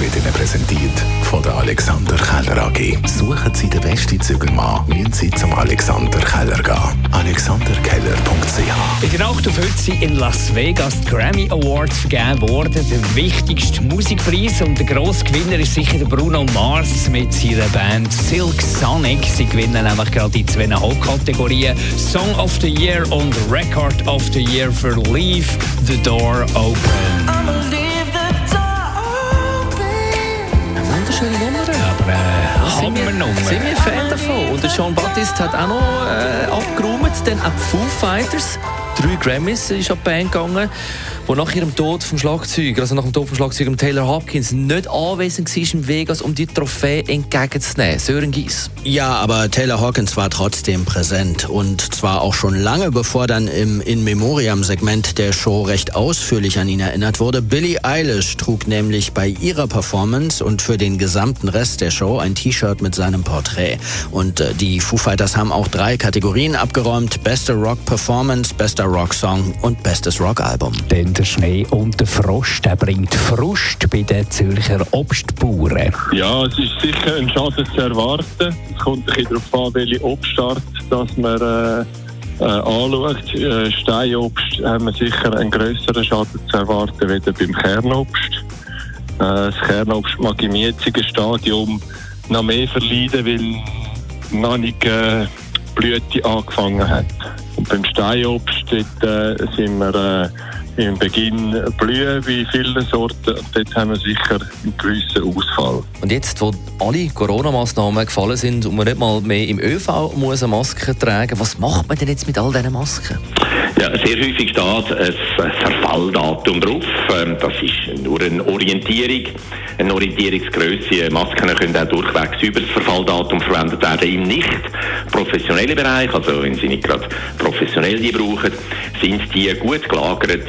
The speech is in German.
wird Ihnen präsentiert von der Alexander Keller AG. Suchen Sie den besten Zügelmann, müssen Sie zum Alexander Keller gehen. AlexanderKeller.ch In der Nacht auf heute sind in Las Vegas die Grammy Awards vergeben worden. Der wichtigste Musikpreis und der grosse Gewinner ist sicher der Bruno Mars mit seiner Band Silk Sonic. Sie gewinnen nämlich gerade die zwei Hauptkategorien Song of the Year und Record of the Year für Leave the Door Open. Hammernummer. Sind wir Fan davon? Und der Sean Baptiste hat auch noch äh, abgeräumt, dann auch die Foo Fighters. Drei Grammys ist an die Band gegangen wo nach ihrem Tod vom Schlagzeuger, also nach dem Tod vom Schlagzeuger Taylor Hopkins, nicht anwesend war in Vegas, um die Trophäe entgegenzunehmen. Sören Gies. Ja, aber Taylor Hawkins war trotzdem präsent und zwar auch schon lange bevor dann im In Memoriam-Segment der Show recht ausführlich an ihn erinnert wurde. Billie Eilish trug nämlich bei ihrer Performance und für den gesamten Rest der Show ein T-Shirt mit seinem Porträt. Und äh, die Foo Fighters haben auch drei Kategorien abgeräumt: Beste Rock Performance, Bester Rock Song und Bestes Rock Album. Denn der Schnee und der Frost, der bringt Frust bei den Zürcher Obstbauern. Ja, es ist sicher ein Schaden zu erwarten. Es kommt ein bisschen darauf an, welche Obstart dass man äh, äh, anschaut. Äh, Steinobst haben wir sicher einen grösseren Schaden zu erwarten, als beim Kernobst. Äh, das Kernobst mag im jetzigen Stadium noch mehr verleiden, weil noch nicht äh, Blüte angefangen hat. Und beim Steinobst dort, äh, sind wir äh, im Beginn blühen wie viele Sorten. Und dort haben wir sicher einen gewissen Ausfall. Und jetzt, wo alle Corona-Massnahmen gefallen sind und man nicht mal mehr im ÖV muss eine Maske tragen was macht man denn jetzt mit all diesen Masken? Ja, sehr häufig steht ein Verfalldatum drauf. Ähm, das ist nur eine Orientierung, eine Orientierungsgröße. Masken können auch durchwegs über das Verfalldatum verwendet werden. Im nicht professionellen Bereich, also wenn Sie nicht gerade professionell die brauchen, sind die gut gelagert,